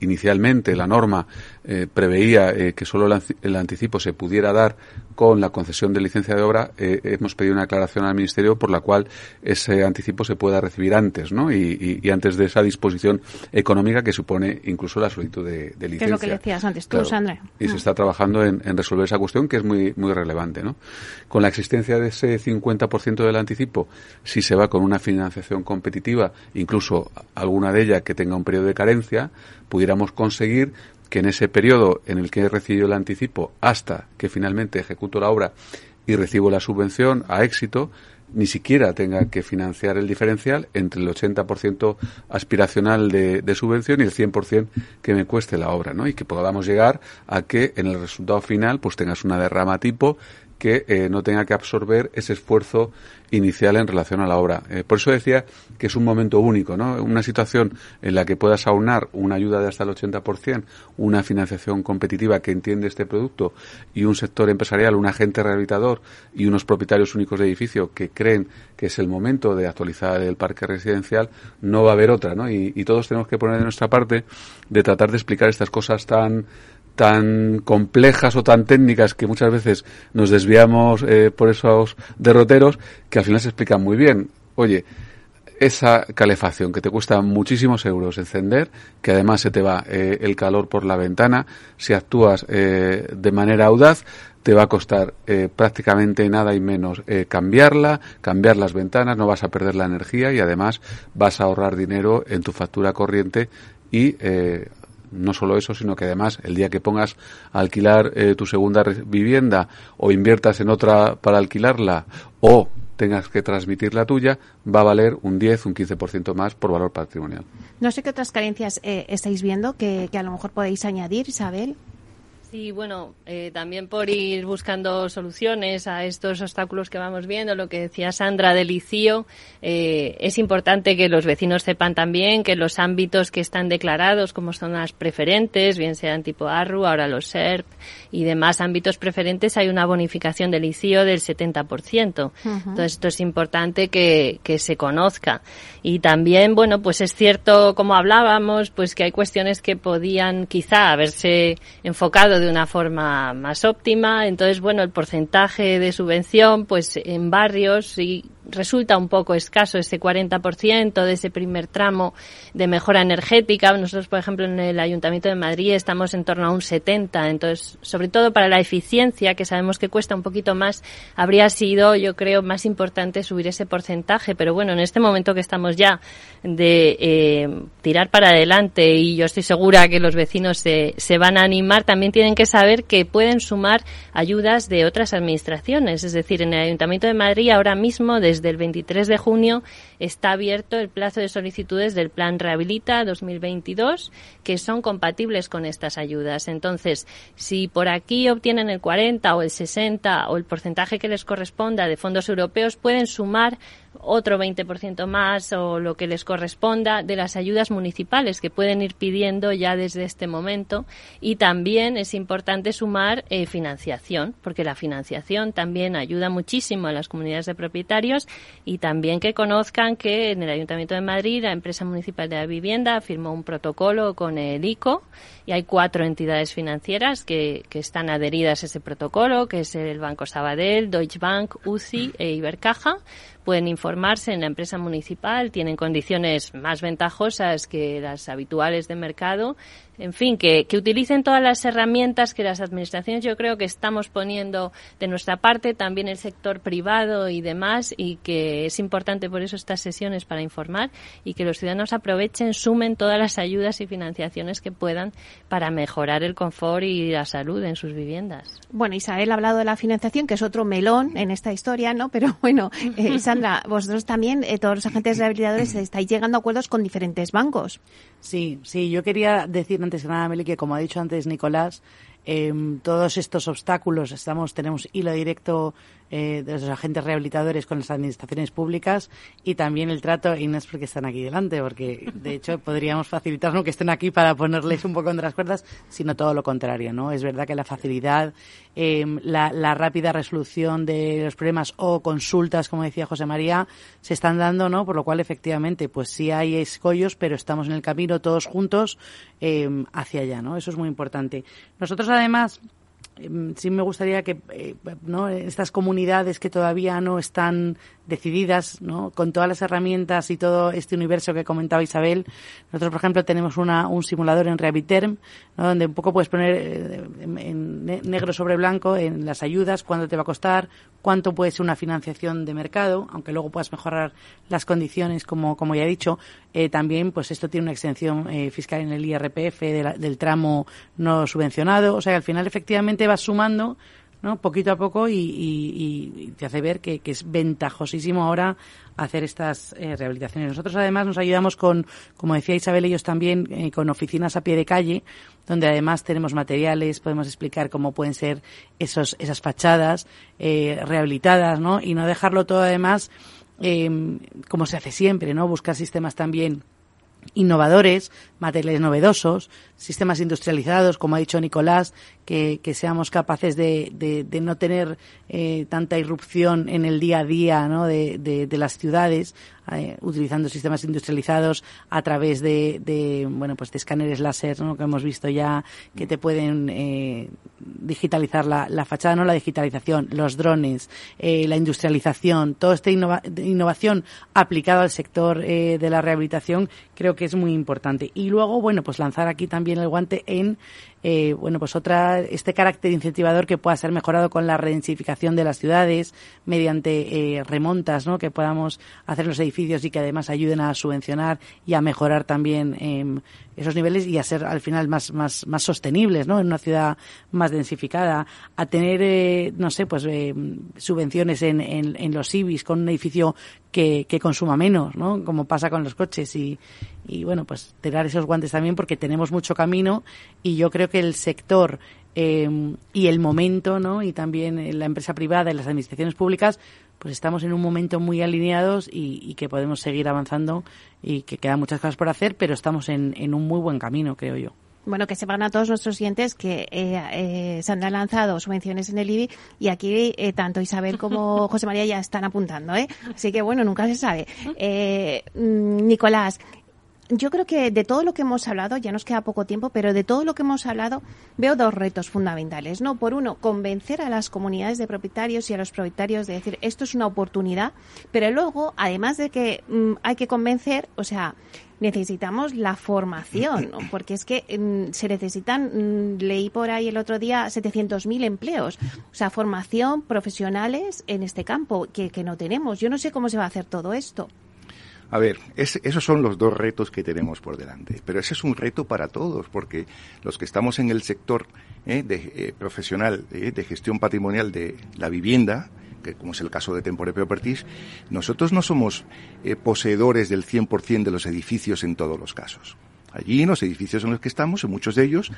inicialmente la norma eh, preveía eh, que solo el, anticipo se pudiera dar con la concesión de licencia de obra, eh, hemos pedido una aclaración al Ministerio por la cual ese anticipo se pueda recibir antes, ¿no? Y, antes de esa disposición económica que supone incluso la solicitud de, licencia. Que es lo que decías antes tú, Sandra. Y se mm. está trabajando en, resolver esa cuestión que es muy, muy relevante, ¿no? Con la existencia de ese 50% del anticipo, si se va con una financiación competitiva, incluso alguna de ellas que tenga un periodo de carencia, pudiéramos conseguir que en ese periodo en el que he recibido el anticipo hasta que finalmente ejecuto la obra y recibo la subvención a éxito, ni siquiera tenga que financiar el diferencial entre el 80% aspiracional de, de, subvención y el 100% que me cueste la obra, ¿no? Y que podamos llegar a que en el resultado final pues tengas una derrama tipo que eh, no tenga que absorber ese esfuerzo inicial en relación a la obra. Eh, por eso decía que es un momento único, ¿no? Una situación en la que puedas aunar una ayuda de hasta el 80%, una financiación competitiva que entiende este producto y un sector empresarial, un agente rehabilitador y unos propietarios únicos de edificio que creen que es el momento de actualizar el parque residencial, no va a haber otra, ¿no? Y, y todos tenemos que poner de nuestra parte de tratar de explicar estas cosas tan tan complejas o tan técnicas que muchas veces nos desviamos eh, por esos derroteros que al final se explican muy bien. Oye, esa calefacción que te cuesta muchísimos euros encender, que además se te va eh, el calor por la ventana, si actúas eh, de manera audaz, te va a costar prácticamente nada y menos cambiarla, cambiar las ventanas, no vas a perder la energía y además vas a ahorrar dinero en tu factura corriente y no solo eso, sino que además el día que pongas a alquilar eh, tu segunda vivienda o inviertas en otra para alquilarla o tengas que transmitir la tuya, va a valer un 10, un 15% más por valor patrimonial. No sé qué otras carencias eh, estáis viendo que, que a lo mejor podéis añadir, Isabel. Sí, bueno, eh, también por ir buscando soluciones a estos obstáculos que vamos viendo, lo que decía Sandra del ICIO, eh, es importante que los vecinos sepan también que los ámbitos que están declarados como zonas preferentes, bien sean tipo ARRU, ahora los SERP y demás ámbitos preferentes, hay una bonificación del ICIO del 70%. Entonces, esto es importante que, que se conozca. Y también, bueno, pues es cierto, como hablábamos, pues que hay cuestiones que podían quizá haberse enfocado de una forma más óptima. Entonces, bueno, el porcentaje de subvención, pues en barrios y resulta un poco escaso ese 40% de ese primer tramo de mejora energética. Nosotros, por ejemplo, en el Ayuntamiento de Madrid estamos en torno a un 70%. Entonces, sobre todo para la eficiencia, que sabemos que cuesta un poquito más, habría sido, yo creo, más importante subir ese porcentaje. Pero bueno, en este momento que estamos ya de eh, tirar para adelante y yo estoy segura que los vecinos se, se van a animar, también tienen que saber que pueden sumar ayudas de otras administraciones. Es decir, en el Ayuntamiento de Madrid ahora mismo, de desde el 23 de junio está abierto el plazo de solicitudes del Plan Rehabilita 2022 que son compatibles con estas ayudas. Entonces, si por aquí obtienen el 40 o el 60 o el porcentaje que les corresponda de fondos europeos, pueden sumar otro 20% más o lo que les corresponda de las ayudas municipales que pueden ir pidiendo ya desde este momento. Y también es importante sumar eh, financiación, porque la financiación también ayuda muchísimo a las comunidades de propietarios y también que conozcan que en el Ayuntamiento de Madrid la empresa municipal de la vivienda firmó un protocolo con el ICO y hay cuatro entidades financieras que, que están adheridas a ese protocolo, que es el Banco Sabadell, Deutsche Bank, UCI e Ibercaja pueden informarse en la empresa municipal, tienen condiciones más ventajosas que las habituales de mercado en fin, que, que, utilicen todas las herramientas que las administraciones yo creo que estamos poniendo de nuestra parte, también el sector privado y demás, y que es importante por eso estas sesiones para informar y que los ciudadanos aprovechen, sumen todas las ayudas y financiaciones que puedan para mejorar el confort y la salud en sus viviendas. Bueno, Isabel ha hablado de la financiación, que es otro melón en esta historia, ¿no? Pero bueno, eh, Sandra, vosotros también, eh, todos los agentes rehabilitadores, estáis llegando a acuerdos con diferentes bancos. Sí, sí, yo quería decir que como ha dicho antes Nicolás, eh, todos estos obstáculos, estamos, tenemos hilo directo eh, de los agentes rehabilitadores con las administraciones públicas y también el trato, y no es porque están aquí delante, porque de hecho podríamos facilitarnos que estén aquí para ponerles un poco entre las cuerdas, sino todo lo contrario, ¿no? Es verdad que la facilidad, eh, la, la, rápida resolución de los problemas o consultas, como decía José María, se están dando, ¿no? Por lo cual, efectivamente, pues sí hay escollos, pero estamos en el camino todos juntos eh, hacia allá, ¿no? Eso es muy importante. Nosotros, además, Em, sí me gustaría que eh, ¿no? estas comunidades que todavía no están decididas, ¿no? con todas las herramientas y todo este universo que comentaba Isabel. Nosotros, por ejemplo, tenemos una, un simulador en Rehabiterm, ¿no? donde un poco puedes poner eh, en, negro sobre blanco en las ayudas, cuánto te va a costar, cuánto puede ser una financiación de mercado, aunque luego puedas mejorar las condiciones, como, como ya he dicho. Eh, también, pues esto tiene una exención eh, fiscal en el IRPF del tramo no subvencionado. O sea, al final, efectivamente, vas sumando ¿no? poquito a poco y, te hace ver que, es ventajosísimo ahora hacer estas eh, rehabilitaciones. Nosotros además nos ayudamos con, como decía Isabel, ellos también eh, con oficinas a pie de calle, donde además tenemos materiales, podemos explicar cómo pueden ser esos, esas fachadas eh, rehabilitadas, ¿no? Y no dejarlo todo además como se hace siempre, ¿no? Buscar sistemas también innovadores, materiales novedosos, sistemas industrializados, como ha dicho Nicolás, que, seamos capaces de, de, no tener eh, tanta irrupción en el día a día ¿no? de, de las ciudades, eh, utilizando sistemas industrializados a través de, de, bueno pues de escáneres láser ¿no? que hemos visto ya que te pueden eh, digitalizar la, la, fachada no la digitalización los drones eh, la industrialización toda esta innovación aplicada al sector eh, de la rehabilitación creo que es muy importante y luego bueno pues lanzar aquí también el guante en eh, bueno, pues otra, este carácter incentivador que pueda ser mejorado con la redensificación de las ciudades mediante eh, remontas, ¿no? Que podamos hacer los edificios y que además ayuden a subvencionar y a mejorar también eh, esos niveles y a ser al final más, más, más sostenibles, ¿no? En una ciudad más densificada, a tener, eh, no sé, pues eh, subvenciones en, en, en, los IBIS con un edificio que, que consuma menos, ¿no? Como pasa con los coches y, y bueno, pues tirar esos guantes también porque tenemos mucho camino y yo creo que el sector eh, y el momento, ¿no? Y también la empresa privada y las administraciones públicas pues estamos en un momento muy alineados y, que podemos seguir avanzando y que quedan muchas cosas por hacer, pero estamos en, un muy buen camino, creo yo. Bueno, que sepan a todos nuestros clientes que eh, eh, se han lanzado subvenciones en el IBI y aquí eh, tanto Isabel como José María ya están apuntando, ¿eh? Así que bueno, nunca se sabe. Mm, Nicolás, yo creo que de todo lo que hemos hablado, ya nos queda poco tiempo, pero de todo lo que hemos hablado veo dos retos fundamentales, ¿no? Por uno, convencer a las comunidades de propietarios y a los propietarios de decir esto es una oportunidad, pero luego, además de que mm, hay que convencer, o sea, necesitamos la formación, ¿no? porque es que mm, se necesitan, mm, leí por ahí el otro día, 700.000 empleos, o sea, formación profesionales en este campo que, que no tenemos. Yo no sé cómo se va a hacer todo esto. A ver, esos son los dos retos que tenemos por delante, pero ese es un reto para todos, porque los que estamos en el sector eh, de, eh, profesional eh, de gestión patrimonial de la vivienda, que como es el caso de Tempore Properties, nosotros no somos eh, poseedores del 100% de los edificios en todos los casos. Allí, en los edificios en los que estamos, en muchos de ellos,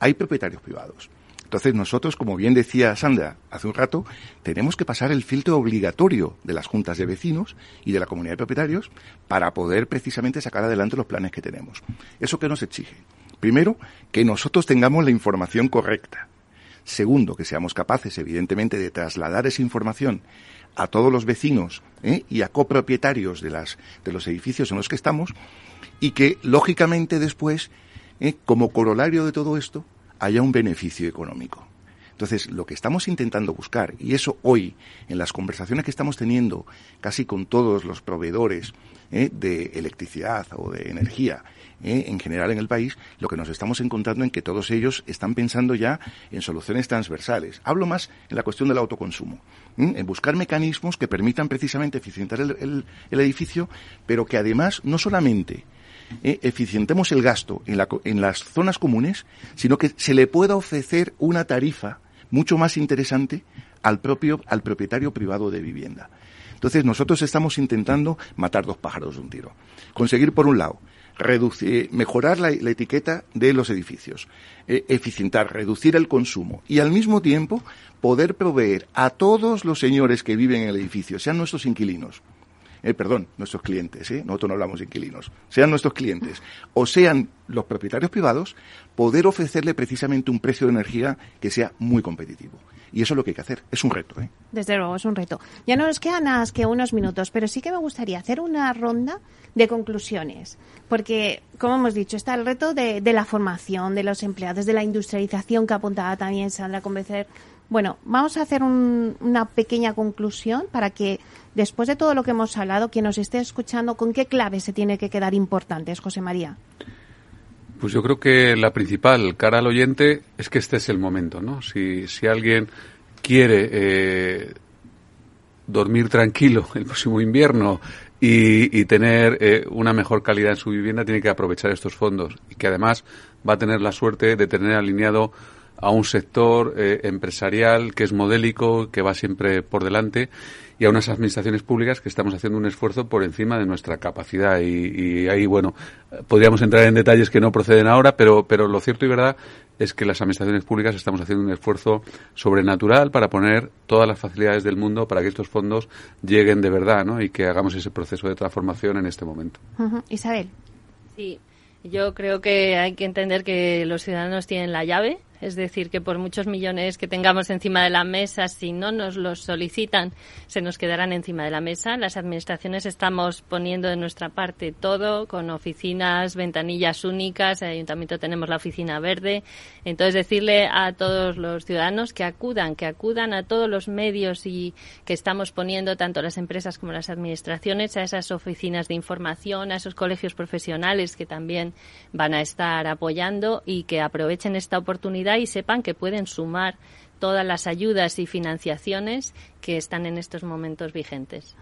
hay propietarios privados. Entonces nosotros, como bien decía Sandra hace un rato, tenemos que pasar el filtro obligatorio de las juntas de vecinos y de la comunidad de propietarios para poder precisamente sacar adelante los planes que tenemos. ¿Eso qué nos exige? Primero, que nosotros tengamos la información correcta. Segundo, que seamos capaces, evidentemente, de trasladar esa información a todos los vecinos ¿eh? y a copropietarios de, las, de los edificios en los que estamos y que, lógicamente, después, ¿eh? como corolario de todo esto, haya un beneficio económico. Entonces, lo que estamos intentando buscar, y eso hoy, en las conversaciones que estamos teniendo casi con todos los proveedores ¿eh? de electricidad o de energía, ¿eh? en general en el país, lo que nos estamos encontrando en que todos ellos están pensando ya en soluciones transversales. Hablo más en la cuestión del autoconsumo, en buscar mecanismos que permitan precisamente eficientar el edificio, pero que además no solamente eh, eficientemos el gasto en, la, en las zonas comunes, sino que se le pueda ofrecer una tarifa mucho más interesante al propio al propietario privado de vivienda. Entonces nosotros estamos intentando matar dos pájaros de un tiro. Conseguir por un lado reducir, mejorar la, etiqueta de los edificios, eh, eficientar, reducir el consumo y al mismo tiempo poder proveer a todos los señores que viven en el edificio, sean nuestros inquilinos, eh, perdón, nuestros clientes, ¿eh? nosotros no hablamos de inquilinos, sean nuestros clientes o sean los propietarios privados, poder ofrecerle precisamente un precio de energía que sea muy competitivo. Y eso es lo que hay que hacer. Es un reto. ¿eh? Desde luego, es un reto. Ya no nos quedan más que unos minutos, pero sí que me gustaría hacer una ronda de conclusiones. Porque, como hemos dicho, está el reto de, de la formación de los empleados, de la industrialización que apuntaba también Sandra, convencer bueno, vamos a hacer una pequeña conclusión para que después de todo lo que hemos hablado, quien nos esté escuchando, ¿con qué clave se tiene que quedar importantes, José María? Pues yo creo que la principal cara al oyente es que este es el momento, ¿no? Si, si alguien quiere eh, dormir tranquilo el próximo invierno y, tener eh, una mejor calidad en su vivienda, tiene que aprovechar estos fondos y que además va a tener la suerte de tener alineado a un sector eh, empresarial que es modélico, que va siempre por delante, y a unas administraciones públicas que estamos haciendo un esfuerzo por encima de nuestra capacidad. Y, ahí, bueno, podríamos entrar en detalles que no proceden ahora, pero, pero lo cierto y verdad es que las administraciones públicas estamos haciendo un esfuerzo sobrenatural para poner todas las facilidades del mundo para que estos fondos lleguen de verdad ¿no? y que hagamos ese proceso de transformación en este momento. Isabel. Sí, yo creo que hay que entender que los ciudadanos tienen la llave es decir, que por muchos millones que tengamos encima de la mesa, si no nos los solicitan, se nos quedarán encima de la mesa. Las administraciones estamos poniendo de nuestra parte todo, con oficinas, ventanillas únicas. En el ayuntamiento tenemos la oficina verde. Entonces, decirle a todos los ciudadanos que acudan, que acudan a todos los medios y que estamos poniendo, tanto las empresas como las administraciones, a esas oficinas de información, a esos colegios profesionales que también van a estar apoyando y que aprovechen esta oportunidad y sepan que pueden sumar todas las ayudas y financiaciones que están en estos momentos vigentes.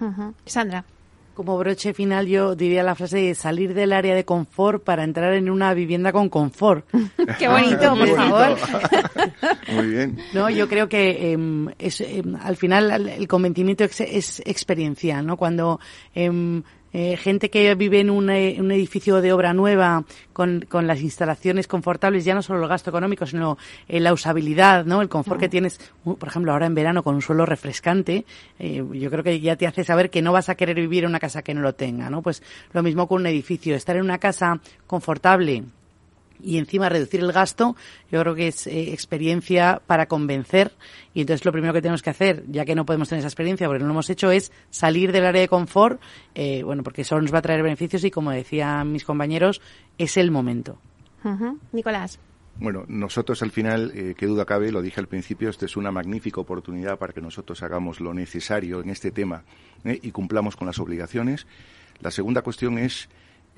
Sandra. Como broche final yo diría la frase de salir del área de confort para entrar en una vivienda con confort. Qué bonito, por favor. Muy bien. No, yo creo que em, es, em, al final el convencimiento es, experiencial, ¿no? Cuando em, eh, gente que vive en un, eh, un, edificio de obra nueva con, con, las instalaciones confortables, ya no solo el gasto económico, sino eh, la usabilidad, ¿no? El confort que tienes, por ejemplo, ahora en verano con un suelo refrescante, yo creo que ya te hace saber que no vas a querer vivir en una casa que no lo tenga, ¿no? Pues lo mismo con un edificio, estar en una casa confortable, y encima reducir el gasto, yo creo que es eh, experiencia para convencer. Y entonces lo primero que tenemos que hacer, ya que no podemos tener esa experiencia porque no lo hemos hecho, es salir del área de confort, eh, bueno, porque eso nos va a traer beneficios y como decían mis compañeros, es el momento. Nicolás. Bueno, nosotros al final, eh, qué duda cabe, lo dije al principio, esta es una magnífica oportunidad para que nosotros hagamos lo necesario en este tema y cumplamos con las obligaciones. La segunda cuestión es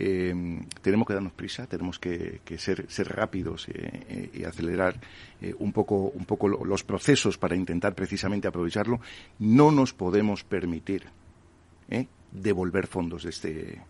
eh, tenemos que darnos prisa, tenemos que, ser, ser, rápidos eh, eh, y acelerar un poco, un poco los procesos para intentar precisamente aprovecharlo. No nos podemos permitir devolver fondos de este,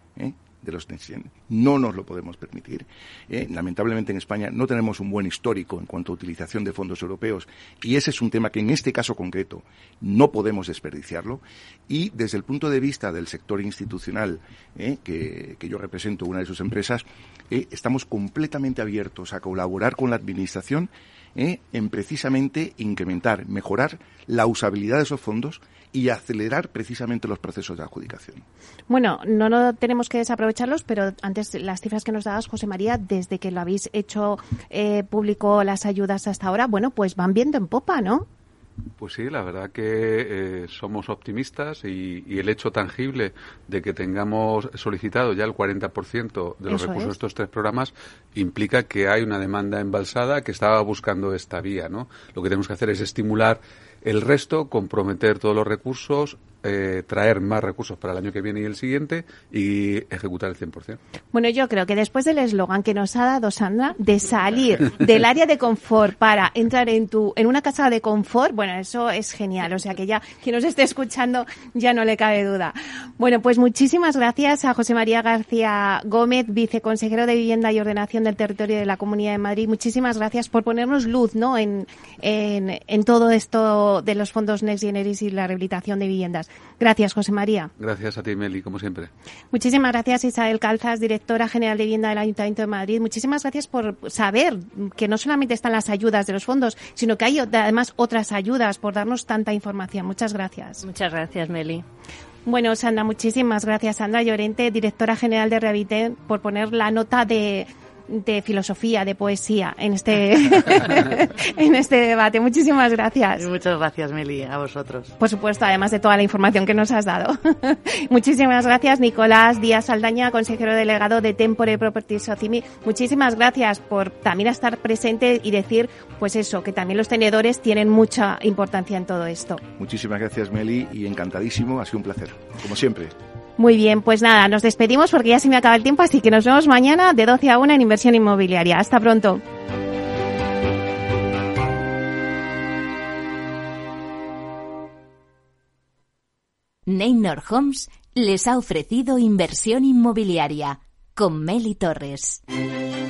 de los Next No nos lo podemos permitir. ¿eh? lamentablemente en España no tenemos un buen histórico en cuanto a utilización de fondos europeos y ese es un tema que en este caso concreto no podemos desperdiciarlo. Y desde el punto de vista del sector institucional, ¿eh? que, yo represento una de sus empresas, ¿eh? estamos completamente abiertos a colaborar con la Administración en precisamente incrementar, mejorar la usabilidad de esos fondos y acelerar precisamente los procesos de adjudicación. Bueno, no, no tenemos que desaprovecharlos, pero antes las cifras que nos dabas, José María, desde que lo habéis hecho eh, público las ayudas hasta ahora, bueno, pues van viendo en popa, ¿no? Pues sí, la verdad que eh, somos optimistas y, el hecho tangible de que tengamos solicitado ya el 40% de los recursos de estos tres programas implica que hay una demanda embalsada que estaba buscando esta vía, ¿no? Lo que tenemos que hacer es estimular el resto, comprometer todos los recursos, eh, traer más recursos para el año que viene y el siguiente y ejecutar el 100%. Bueno, yo creo que después del eslogan que nos ha dado Sandra de salir del área de confort para entrar en tu en una casa de confort, bueno, eso es genial, o sea que ya quien nos esté escuchando ya no le cabe duda. Bueno, pues muchísimas gracias a José María García Gómez, viceconsejero de Vivienda y Ordenación del Territorio de la Comunidad de Madrid. Muchísimas gracias por ponernos luz, ¿no? En, en, en todo esto de los fondos Next Generation y la rehabilitación de viviendas. Gracias, José María. Gracias a ti, Meli, como siempre. Muchísimas gracias, Isabel Calzas, directora general de vivienda del Ayuntamiento de Madrid. Muchísimas gracias por saber que no solamente están las ayudas de los fondos, sino que hay además otras ayudas, por darnos tanta información. Muchas gracias. Muchas gracias, Meli. Bueno, Sandra, muchísimas gracias. Sandra Llorente, directora general de Revite, por poner la nota de de filosofía, de poesía en este, en este debate. Muchísimas gracias. Muchas gracias, Meli, a vosotros. Por supuesto, además de toda la información que nos has dado. Muchísimas gracias, Nicolás Díaz Aldaña, consejero delegado de Tempore Properties Socimi. Muchísimas gracias por también estar presente y decir, pues eso, que también los tenedores tienen mucha importancia en todo esto. Muchísimas gracias, Meli, y encantadísimo. Ha sido un placer, como siempre. Muy bien, pues nada, nos despedimos porque ya se me acaba el tiempo, así que nos vemos mañana de 12 a 1 en inversión inmobiliaria. Hasta pronto. Neynor Homes les ha ofrecido inversión inmobiliaria con Meli Torres.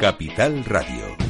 Capital Radio.